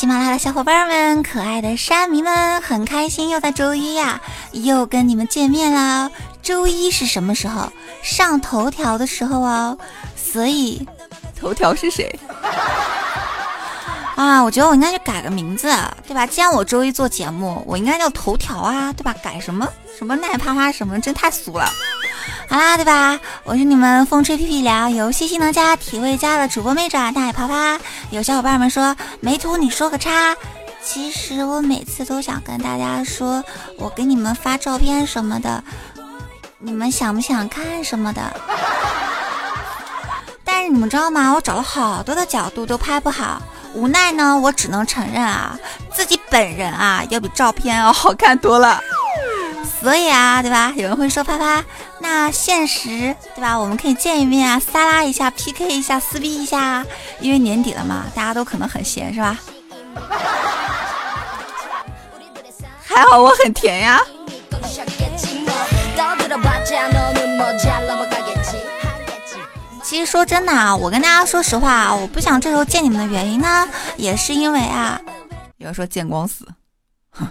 喜马拉雅的小伙伴们，可爱的沙迷们，很开心又在周一呀，又跟你们见面啦。周一是什么时候？上头条的时候哦。所以，头条是谁？啊，我觉得我应该去改个名字，对吧？既然我周一做节目，我应该叫头条啊，对吧？改什么什么奈啪啪什么，真太俗了。好啦，对吧？我是你们风吹屁屁聊游戏性能加体位加的主播妹爪大啪啪。有小伙伴们说没图你说个叉，其实我每次都想跟大家说，我给你们发照片什么的，你们想不想看什么的？但是你们知道吗？我找了好多的角度都拍不好，无奈呢，我只能承认啊，自己本人啊要比照片要好看多了。所以啊，对吧？有人会说啪啪，那现实对吧？我们可以见一面啊，撒拉一下，PK 一下，撕逼一下。因为年底了嘛，大家都可能很闲，是吧？还好我很甜呀。其实说真的啊，我跟大家说实话啊，我不想这时候见你们的原因呢，也是因为啊，有人说见光死，哼。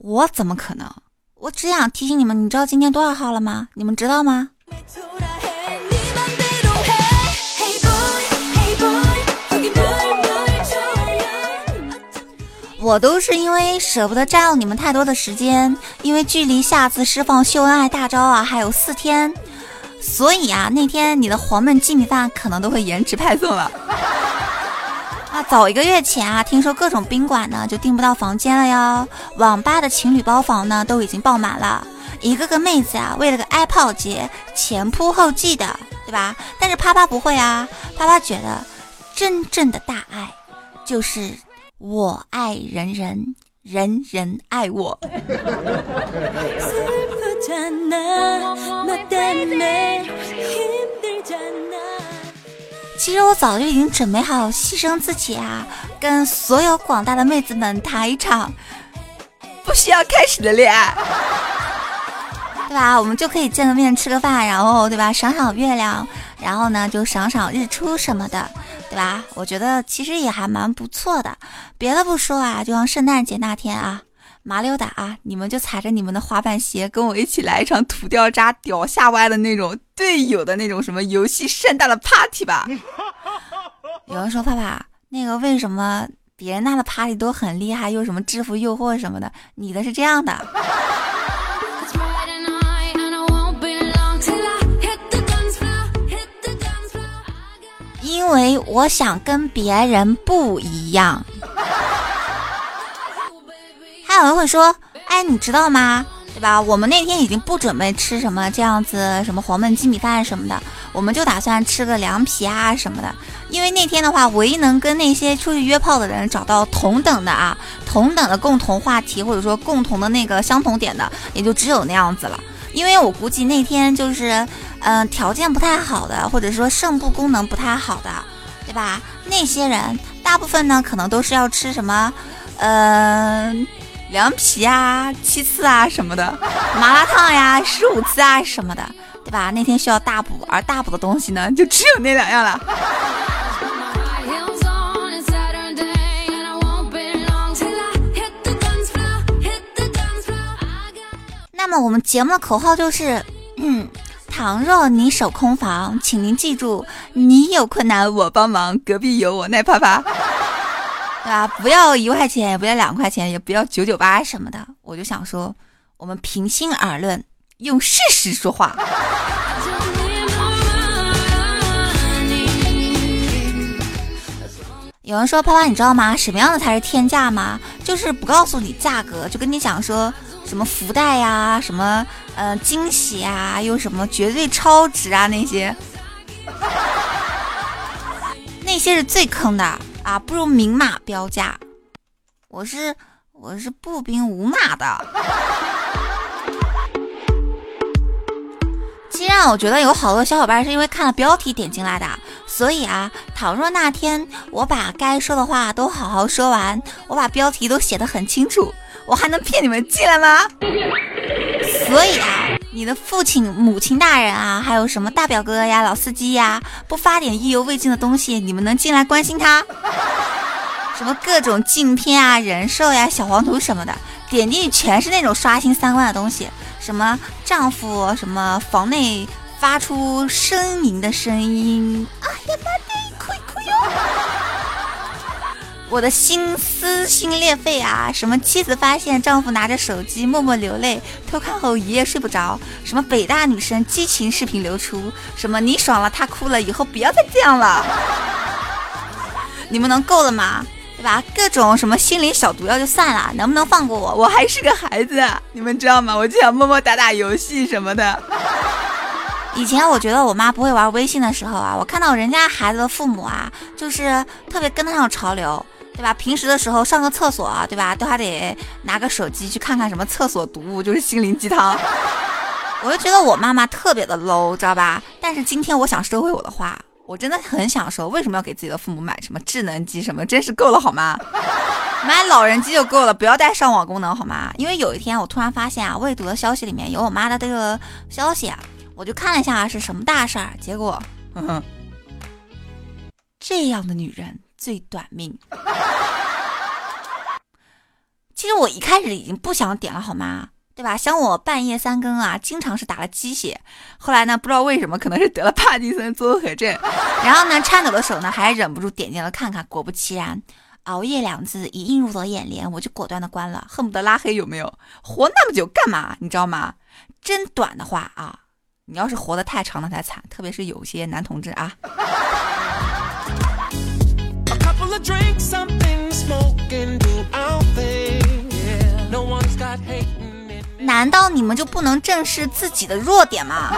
我怎么可能？我只想提醒你们，你知道今天多少号了吗？你们知道吗？我都是因为舍不得占用你们太多的时间，因为距离下次释放秀恩爱大招啊还有四天，所以啊那天你的黄焖鸡米饭可能都会延迟派送了。啊早一个月前啊，听说各种宾馆呢就订不到房间了哟，网吧的情侣包房呢都已经爆满了，一个个妹子啊为了个爱泡节前仆后继的，对吧？但是啪啪不会啊，啪啪觉得真正的大爱就是我爱人人，人人爱我。其实我早就已经准备好牺牲自己啊，跟所有广大的妹子们谈一场不需要开始的恋爱，对吧？我们就可以见个面吃个饭，然后对吧？赏赏月亮，然后呢就赏赏日出什么的，对吧？我觉得其实也还蛮不错的。别的不说啊，就像圣诞节那天啊。麻溜达啊！你们就踩着你们的滑板鞋，跟我一起来一场土掉渣、屌下歪的那种队友的那种什么游戏盛大的 party 吧。有人说：“爸爸，那个为什么别人那的 party 都很厉害，又什么制服诱惑什么的，你的是这样的？” 因为我想跟别人不一样。有人会说：“哎，你知道吗？对吧？我们那天已经不准备吃什么这样子什么黄焖鸡米饭什么的，我们就打算吃个凉皮啊什么的。因为那天的话，唯一能跟那些出去约炮的人找到同等的啊，同等的共同话题或者说共同的那个相同点的，也就只有那样子了。因为我估计那天就是嗯条件不太好的，或者说肾部功能不太好的，对吧？那些人大部分呢，可能都是要吃什么，嗯。”凉皮啊，七次啊什么的，麻辣烫呀，十五次啊什么的，对吧？那天需要大补，而大补的东西呢，就只有那两样了。那么我们节目的口号就是：嗯倘若你守空房，请您记住，你有困难我帮忙，隔壁有我奈啪啪。对吧？不要一块钱，也不要两块钱，也不要九九八什么的。我就想说，我们平心而论，用事实说话。有人说：“啪啪，你知道吗？什么样的才是天价吗？就是不告诉你价格，就跟你讲说什么福袋呀，什么呃惊喜啊，又什么绝对超值啊那些，那些是最坑的。”啊，不如明码标价。我是我是步兵无码的。其实啊，我觉得有好多小伙伴是因为看了标题点进来的，所以啊，倘若那天我把该说的话都好好说完，我把标题都写得很清楚，我还能骗你们进来吗？所以啊，你的父亲、母亲大人啊，还有什么大表哥呀、老司机呀，不发点意犹未尽的东西，你们能进来关心他？什么各种镜片啊、人兽呀、小黄图什么的，点进去全是那种刷新三观的东西。什么丈夫？什么房内发出呻吟的声音？哎呀妈的，亏亏哟！我的心撕心裂肺啊！什么妻子发现丈夫拿着手机默默流泪，偷看后一夜睡不着？什么北大女生激情视频流出？什么你爽了他哭了，以后不要再这样了？你们能够了吗？对吧？各种什么心灵小毒药就算了，能不能放过我？我还是个孩子，你们知道吗？我就想默默打打游戏什么的。以前我觉得我妈不会玩微信的时候啊，我看到人家孩子的父母啊，就是特别跟得上潮流，对吧？平时的时候上个厕所，对吧？都还得拿个手机去看看什么厕所读物，就是心灵鸡汤。我就觉得我妈妈特别的 low，知道吧？但是今天我想收回我的话。我真的很想说，为什么要给自己的父母买什么智能机什么？真是够了好吗？买老人机就够了，不要带上网功能好吗？因为有一天我突然发现啊，未读的消息里面有我妈的这个消息，我就看了一下是什么大事儿，结果，这样的女人最短命。其实我一开始已经不想点了好吗？对吧？像我半夜三更啊，经常是打了鸡血。后来呢，不知道为什么，可能是得了帕金森综合症。然后呢，颤抖的手呢，还忍不住点进了看看。果不其然，熬夜两字一映入了眼帘，我就果断的关了，恨不得拉黑。有没有？活那么久干嘛？你知道吗？真短的话啊，你要是活得太长了才惨。特别是有些男同志啊。难道你们就不能正视自己的弱点吗？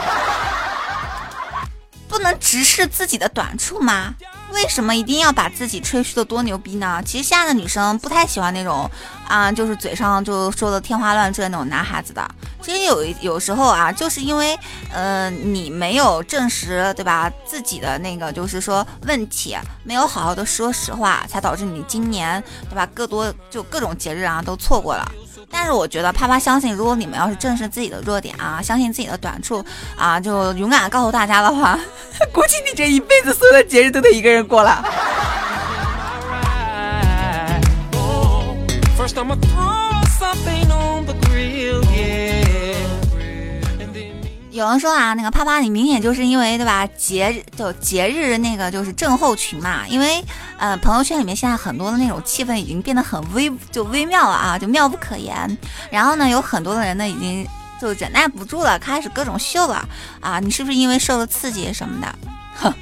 不能直视自己的短处吗？为什么一定要把自己吹嘘的多牛逼呢？其实现在的女生不太喜欢那种啊，就是嘴上就说的天花乱坠那种男孩子的。其实有有时候啊，就是因为呃你没有证实对吧自己的那个就是说问题，没有好好的说实话，才导致你今年对吧各多就各种节日啊都错过了。但是我觉得，啪啪相信，如果你们要是正视自己的弱点啊，相信自己的短处啊，就勇敢告诉大家的话，估计你这一辈子所有的节日都得一个人过了。有人说啊，那个啪啪，你明显就是因为对吧？节日就节日那个就是症候群嘛。因为呃，朋友圈里面现在很多的那种气氛已经变得很微，就微妙了啊，就妙不可言。然后呢，有很多的人呢已经就忍耐不住了，开始各种秀了啊。你是不是因为受了刺激什么的？哼，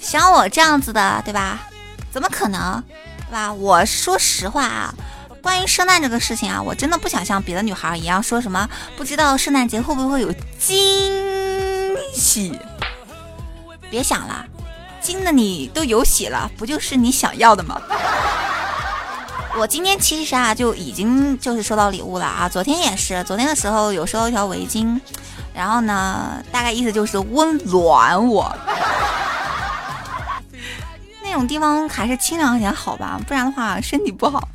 像我这样子的，对吧？怎么可能，对吧？我说实话啊。关于圣诞这个事情啊，我真的不想像别的女孩一样说什么不知道圣诞节会不会有惊喜。别想了，惊的你都有喜了，不就是你想要的吗？我今天其实啊就已经就是收到礼物了啊，昨天也是，昨天的时候有收到一条围巾，然后呢，大概意思就是温暖我。那种地方还是清凉一点好吧，不然的话身体不好。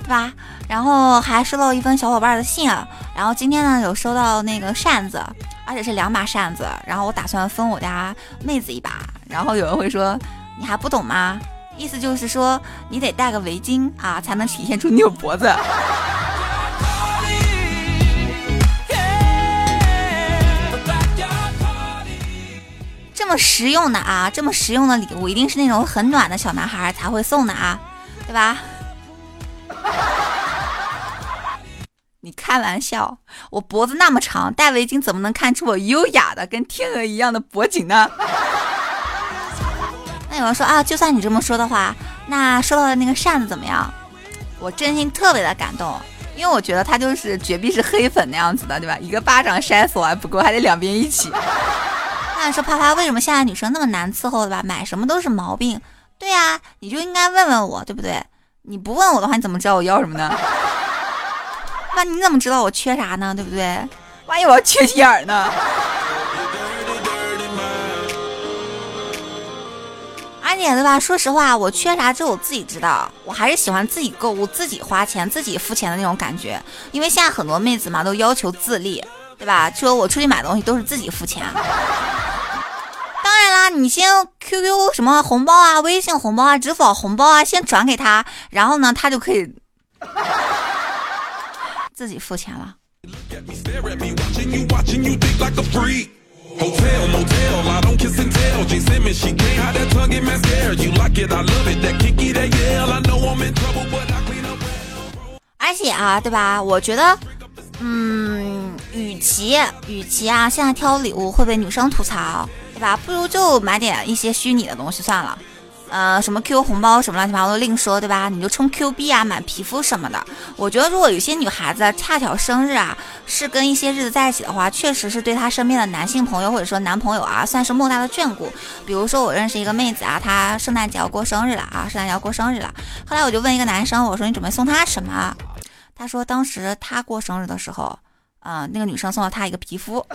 对吧？然后还收到一封小伙伴的信，然后今天呢有收到那个扇子，而且是两把扇子，然后我打算分我家妹子一把。然后有人会说你还不懂吗？意思就是说你得戴个围巾啊，才能体现出你有脖子。这么实用的啊，这么实用的礼物，一定是那种很暖的小男孩才会送的啊，对吧？你开玩笑，我脖子那么长，戴围巾怎么能看出我优雅的跟天鹅一样的脖颈呢？那有人说啊，就算你这么说的话，那收到的那个扇子怎么样？我真心特别的感动，因为我觉得他就是绝壁是黑粉那样子的，对吧？一个巴掌扇死我还不够，还得两边一起。那说啪啪，为什么现在女生那么难伺候的吧？买什么都是毛病。对呀，你就应该问问我，对不对？你不问我的话，你怎么知道我要什么呢？那你怎么知道我缺啥呢？对不对？万一我要缺心眼呢？而且对吧？说实话，我缺啥只有我自己知道。我还是喜欢自己购物、自己花钱、自己付钱的那种感觉。因为现在很多妹子嘛，都要求自立，对吧？说我出去买东西都是自己付钱。当然啦，你先 QQ 什么红包啊、微信红包啊、支付宝红包啊，先转给他，然后呢，他就可以自己付钱了。而且啊，对吧？我觉得，嗯，与其与其啊，现在挑礼物会被女生吐槽，对吧？不如就买点一些虚拟的东西算了。呃，什么 QQ 红包什么乱七八糟都另说，对吧？你就充 Q 币啊，买皮肤什么的。我觉得如果有些女孩子恰巧生日啊，是跟一些日子在一起的话，确实是对她身边的男性朋友或者说男朋友啊，算是莫大的眷顾。比如说我认识一个妹子啊，她圣诞节要过生日了啊，圣诞节要过生日了。后来我就问一个男生，我说你准备送她什么？他说当时他过生日的时候，嗯，那个女生送了他一个皮肤。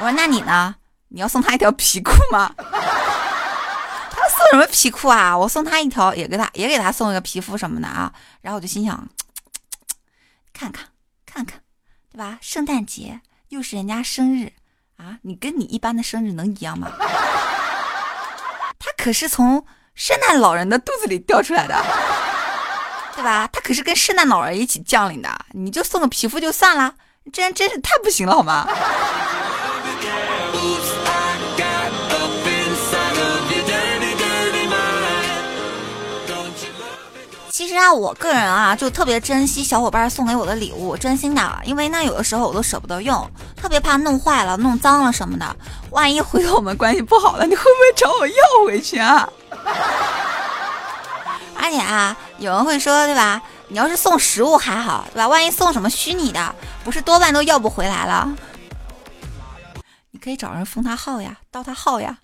我说那你呢？你要送他一条皮裤吗？什么皮裤啊？我送他一条，也给他也给他送一个皮肤什么的啊。然后我就心想，看看看看，对吧？圣诞节又是人家生日啊，你跟你一般的生日能一样吗？他可是从圣诞老人的肚子里掉出来的，对吧？他可是跟圣诞老人一起降临的。你就送个皮肤就算了，这人真是太不行了，好吗？其实啊，我个人啊，就特别珍惜小伙伴送给我的礼物，真心的，因为呢，有的时候我都舍不得用，特别怕弄坏了、弄脏了什么的。万一回头我们关系不好了，你会不会找我要回去啊？而且啊，有人会说，对吧？你要是送实物还好，对吧？万一送什么虚拟的，不是多半都要不回来了？你可以找人封他号呀，盗他号呀。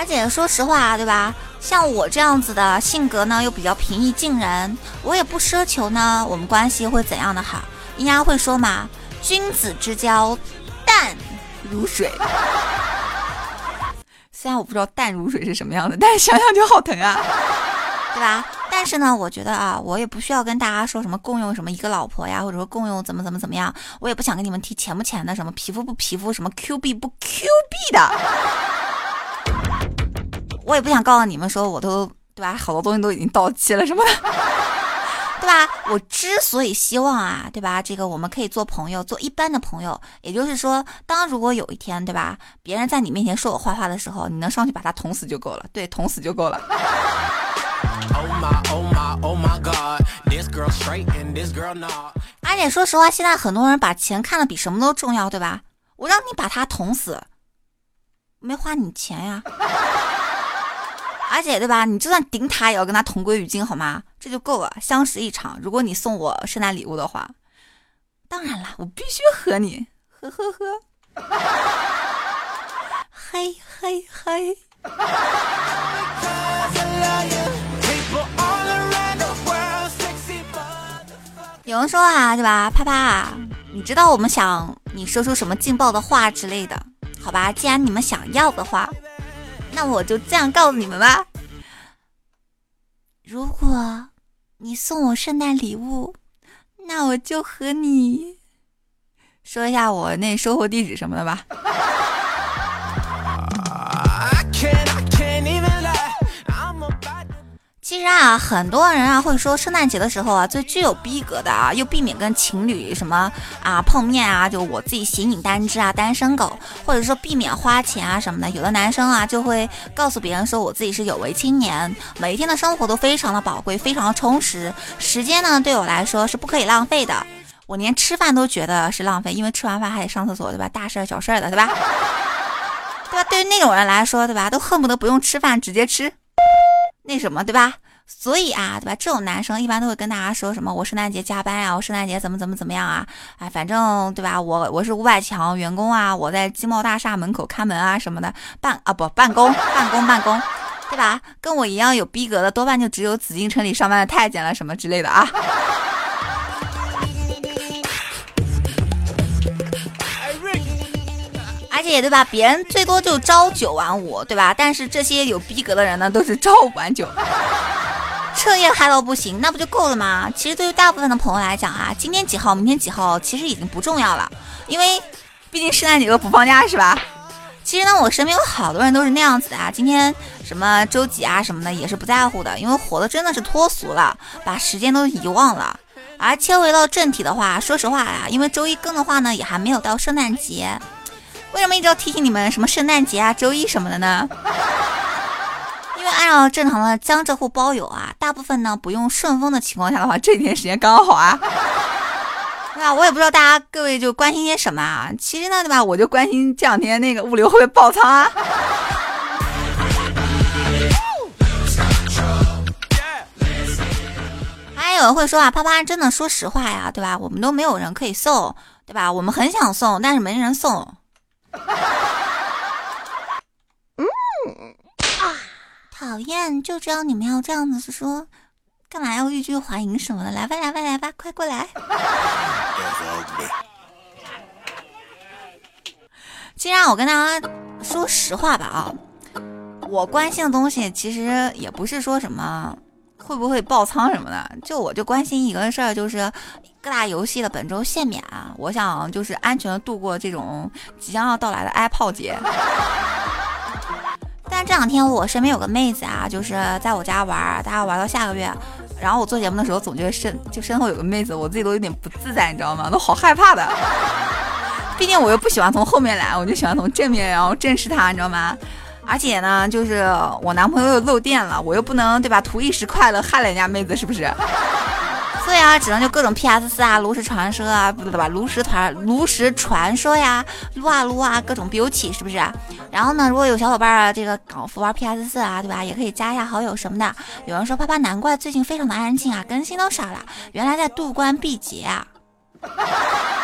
而且说实话，对吧？像我这样子的性格呢，又比较平易近人，我也不奢求呢，我们关系会怎样的好。应该会说嘛，君子之交淡如水。虽然我不知道淡如水是什么样的，但是想想就好疼啊，对吧？但是呢，我觉得啊，我也不需要跟大家说什么共用什么一个老婆呀，或者说共用怎么怎么怎么样，我也不想跟你们提钱不钱的，什么皮肤不皮肤，什么 Q 币不 Q 币的。我也不想告诉你们说，我都对吧？好多东西都已经到期了什么的，对吧？我之所以希望啊，对吧？这个我们可以做朋友，做一般的朋友。也就是说，当如果有一天，对吧？别人在你面前说我坏话的时候，你能上去把他捅死就够了。对，捅死就够了。而且说实话，现在很多人把钱看得比什么都重要，对吧？我让你把他捅死，没花你钱呀。而且对吧？你就算顶塔也要跟他同归于尽，好吗？这就够了，相识一场。如果你送我圣诞礼物的话，当然了，我必须和你，呵呵呵，嘿嘿嘿。有人说啊，对吧？啪啪，你知道我们想你说出什么劲爆的话之类的，好吧？既然你们想要的话。那我就这样告诉你们吧，如果你送我圣诞礼物，那我就和你说一下我那收货地址什么的吧。其实啊，很多人啊会说，圣诞节的时候啊，最具有逼格的啊，又避免跟情侣什么啊碰面啊，就我自己形影单只啊，单身狗，或者说避免花钱啊什么的。有的男生啊就会告诉别人说，我自己是有为青年，每一天的生活都非常的宝贵，非常的充实，时间呢对我来说是不可以浪费的。我连吃饭都觉得是浪费，因为吃完饭还得上厕所，对吧？大事儿小事儿的，对吧？对吧？对于那种人来说，对吧？都恨不得不用吃饭直接吃。那什么，对吧？所以啊，对吧？这种男生一般都会跟大家说什么：“我圣诞节加班呀，我圣诞节怎么怎么怎么样啊？哎，反正对吧？我我是五百强员工啊，我在金茂大厦门口看门啊什么的，办啊不办公办公办公，对吧？跟我一样有逼格的，多半就只有紫禁城里上班的太监了什么之类的啊。”而且对吧，别人最多就朝九晚五，对吧？但是这些有逼格的人呢，都是朝五晚九，彻夜嗨到不行，那不就够了吗？其实对于大部分的朋友来讲啊，今天几号，明天几号，其实已经不重要了，因为毕竟圣诞节都不放假，是吧？其实呢，我身边有好多人都是那样子的啊，今天什么周几啊什么的也是不在乎的，因为活的真的是脱俗了，把时间都遗忘了。而切回到正题的话，说实话呀，因为周一更的话呢，也还没有到圣诞节。为什么一直要提醒你们什么圣诞节啊、周一什么的呢？因为按照正常的江浙沪包邮啊，大部分呢不用顺丰的情况下的话，这几天时间刚好啊。对吧？我也不知道大家各位就关心些什么啊。其实呢，对吧？我就关心这两天那个物流会不会爆仓啊。还有人会说啊，啪啪，真的说实话呀，对吧？我们都没有人可以送，对吧？我们很想送，但是没人送。啊，讨厌！就知道你们要这样子说，干嘛要欲拒还迎什么的？来吧，来吧，来吧，快过来！既然我跟大家说实话吧啊，我关心的东西其实也不是说什么会不会爆仓什么的，就我就关心一个事儿，就是。各大游戏的本周限免啊，我想就是安全的度过这种即将要到来的挨炮节。但这两天我身边有个妹子啊，就是在我家玩，大家玩到下个月。然后我做节目的时候总觉得身就身后有个妹子，我自己都有点不自在，你知道吗？都好害怕的。毕竟我又不喜欢从后面来，我就喜欢从正面，然后正视她，你知道吗？而且呢，就是我男朋友又漏电了，我又不能对吧？图一时快乐害了人家妹子，是不是？所以啊，只能就各种 PS 四啊，炉石传说啊，不对吧？炉石团、炉石传说呀，撸啊撸啊，各种 beauty 是不是？然后呢，如果有小伙伴啊，这个港服玩 PS 四啊，对吧？也可以加一下好友什么的。有人说，啪啪，难怪最近非常的安静啊，更新都少了，原来在渡关闭节啊。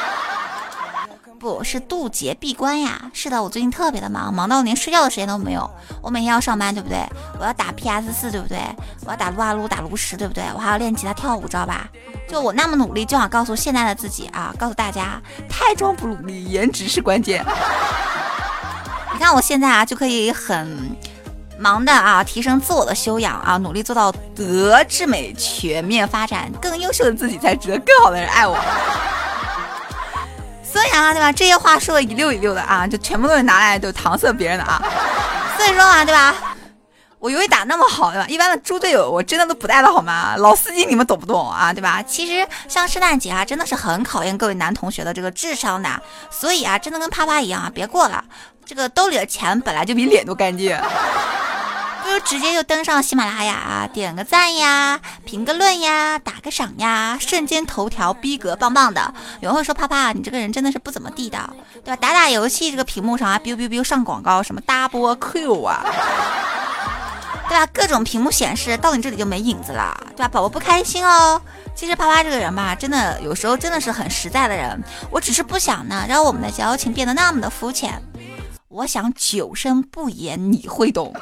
不是渡劫闭关呀！是的，我最近特别的忙，忙到连睡觉的时间都没有。我每天要上班，对不对？我要打 PS 四，对不对？我要打撸啊撸，打炉石，对不对？我还要练吉他跳舞，知道吧？就我那么努力，就想告诉现在的自己啊，告诉大家，太装不努力，颜值是关键。你看我现在啊，就可以很忙的啊，提升自我的修养啊，努力做到德智美全面发展，更优秀的自己才值得更好的人爱我。所以啊，对吧？这些话说的一溜一溜的啊，就全部都是拿来就搪塞别人的啊。所以说啊，对吧？我游戏打那么好，对吧？一般的猪队友我真的都不带了，好吗？老司机你们懂不懂啊？对吧？其实像圣诞节啊，真的是很考验各位男同学的这个智商的。所以啊，真的跟啪啪一样啊，别过了，这个兜里的钱本来就比脸都干净。不如直接就登上喜马拉雅，点个赞呀，评个论呀，打个赏呀，瞬间头条逼格棒棒的。有人会说啪啪，你这个人真的是不怎么地道，对吧？打打游戏这个屏幕上啊，biu biu biu 上广告，什么 double Q 啊，对吧？各种屏幕显示到你这里就没影子了，对吧？宝宝不开心哦。其实啪啪这个人吧，真的有时候真的是很实在的人。我只是不想呢，让我们的交情变得那么的肤浅。我想久生不言，你会懂。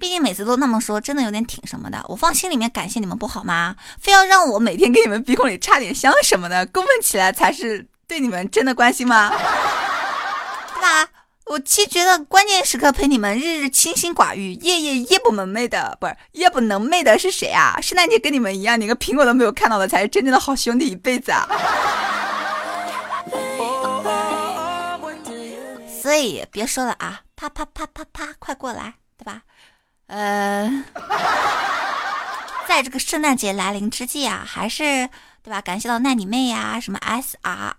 毕竟每次都那么说，真的有点挺什么的。我放心里面感谢你们不好吗？非要让我每天给你们鼻孔里插点香什么的，过分起来才是对你们真的关心吗？对吧？我其实觉得关键时刻陪你们日日清心寡欲，夜夜夜不能寐的，不是夜不能寐的是谁啊？圣诞节跟你们一样，连个苹果都没有看到的，才是真正的好兄弟，一辈子啊！所以别说了啊，啪啪啪啪啪，快过来，对吧？呃，在这个圣诞节来临之际啊，还是对吧？感谢到奈你妹呀，什么 S R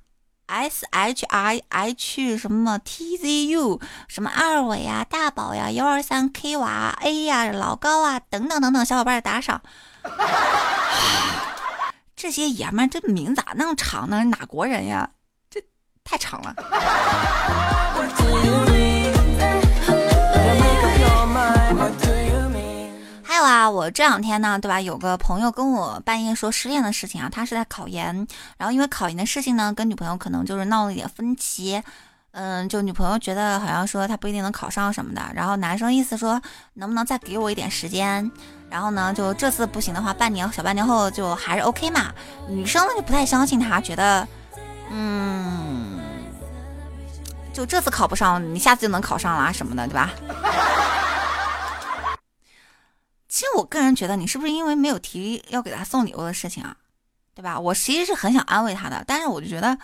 S H I H 什么 T Z U 什么二伟呀、大宝呀、幺二三 K 娃 A 呀、老高啊等等等等小伙伴的打赏。这些爷们这名咋那么长呢？哪国人呀？这太长了。我这两天呢，对吧？有个朋友跟我半夜说失恋的事情啊，他是在考研，然后因为考研的事情呢，跟女朋友可能就是闹了一点分歧。嗯，就女朋友觉得好像说他不一定能考上什么的，然后男生意思说能不能再给我一点时间，然后呢，就这次不行的话，半年小半年后就还是 OK 嘛。女生呢就不太相信他，觉得嗯，就这次考不上，你下次就能考上了什么的，对吧？其实我个人觉得，你是不是因为没有提要给他送礼物的事情啊？对吧？我其实是很想安慰他的，但是我就觉得。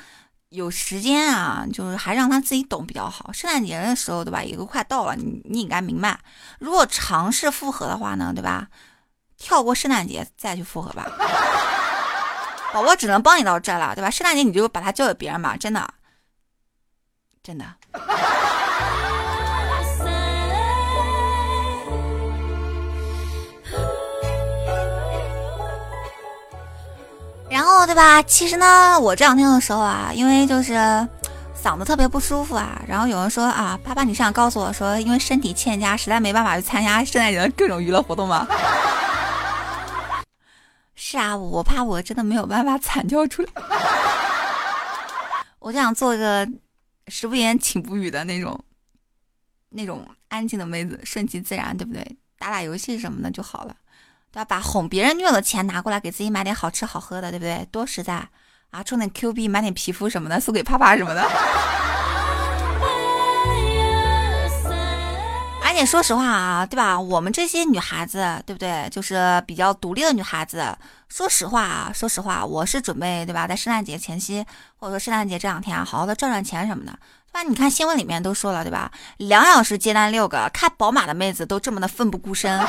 有时间啊，就是还让他自己懂比较好。圣诞节的时候，对吧？也都快到了，你你应该明白。如果尝试复合的话呢，对吧？跳过圣诞节再去复合吧。宝宝只能帮你到这了，对吧？圣诞节你就把他交给别人吧，真的，真的。然后对吧？其实呢，我这两天的时候啊，因为就是嗓子特别不舒服啊，然后有人说啊，爸爸，你是想告诉我说，因为身体欠佳，实在没办法去参加圣诞节的各种娱乐活动吗？是啊，我怕我真的没有办法惨叫出来，我就想做一个食不言寝不语的那种那种安静的妹子，顺其自然，对不对？打打游戏什么的就好了。要把哄别人女友的钱拿过来给自己买点好吃好喝的，对不对？多实在啊！充点 Q 币，买点皮肤什么的，送给啪啪什么的。而且说实话啊，对吧？我们这些女孩子，对不对？就是比较独立的女孩子。说实话啊，说实话，我是准备，对吧？在圣诞节前夕，或者说圣诞节这两天，好好的赚赚钱什么的，对吧？你看新闻里面都说了，对吧？两小时接单六个，开宝马的妹子都这么的奋不顾身。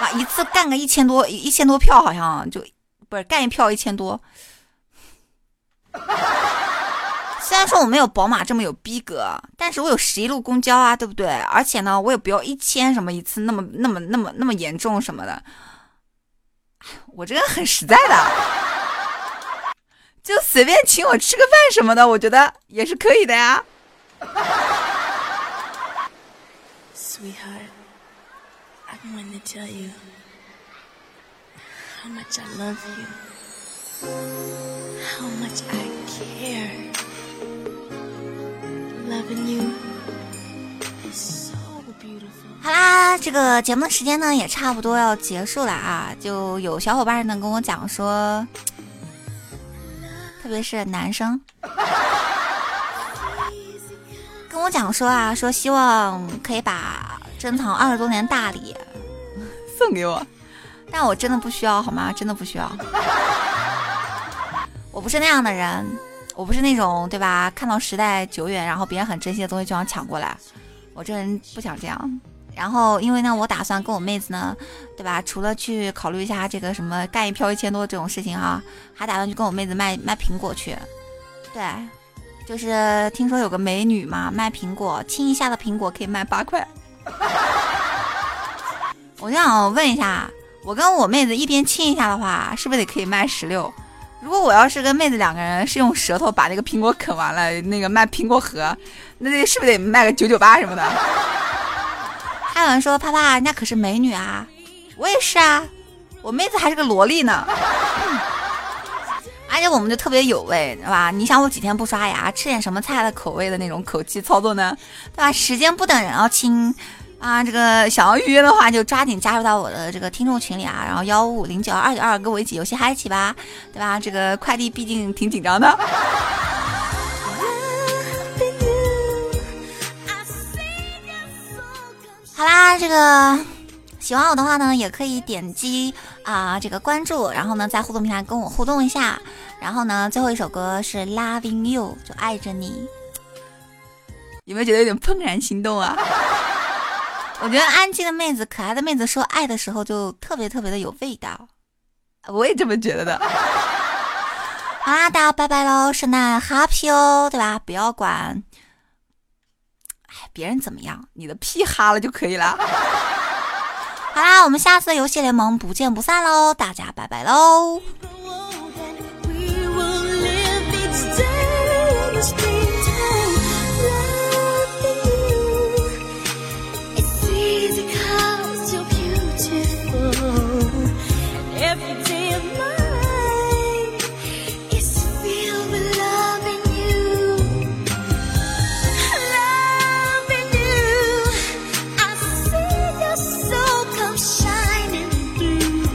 啊，一次干个一千多，一千多票好像就不是干一票一千多。虽然说我没有宝马这么有逼格，但是我有十一路公交啊，对不对？而且呢，我也不要一千什么一次那么那么那么那么严重什么的。我这个很实在的，就随便请我吃个饭什么的，我觉得也是可以的呀。Sweetheart. I'm going to tell you how much I love you, how much I care. Loving you is so beautiful. 好啦，这个节目的时间呢也差不多要结束了啊，就有小伙伴呢跟我讲说，特别是男生。跟我讲说啊，说希望可以把珍藏二十多年大礼。送给我，但我真的不需要，好吗？真的不需要。我不是那样的人，我不是那种对吧？看到时代久远，然后别人很珍惜的东西就想抢过来。我这人不想这样。然后因为呢，我打算跟我妹子呢，对吧？除了去考虑一下这个什么干一票一千多这种事情啊，还打算去跟我妹子卖卖苹果去。对，就是听说有个美女嘛，卖苹果，亲一下的苹果可以卖八块。我就想问一下，我跟我妹子一边亲一下的话，是不是得可以卖十六？如果我要是跟妹子两个人是用舌头把那个苹果啃完了，那个卖苹果核，那得是不是得卖个九九八什么的？还有人说，啪啪，人家可是美女啊，我也是啊，我妹子还是个萝莉呢。而且我们就特别有味，对吧？你想我几天不刷牙，吃点什么菜的口味的那种口气操作呢？对吧？时间不等人啊，亲。啊，这个想要预约的话，就抓紧加入到我的这个听众群里啊，然后幺五零九二九二跟我一起游戏嗨起吧，对吧？这个快递毕竟挺紧张的。好啦，这个喜欢我的话呢，也可以点击啊这个关注，然后呢在互动平台跟我互动一下。然后呢，最后一首歌是 Loving You，就爱着你，有没有觉得有点怦然心动啊？我觉得安静的妹子、可爱的妹子说爱的时候就特别特别的有味道，我也这么觉得的。好啦，大家拜拜喽，圣诞 happy 哦，对吧？不要管，哎，别人怎么样，你的屁哈了就可以了。好啦，我们下次的游戏联盟不见不散喽，大家拜拜喽。this pretend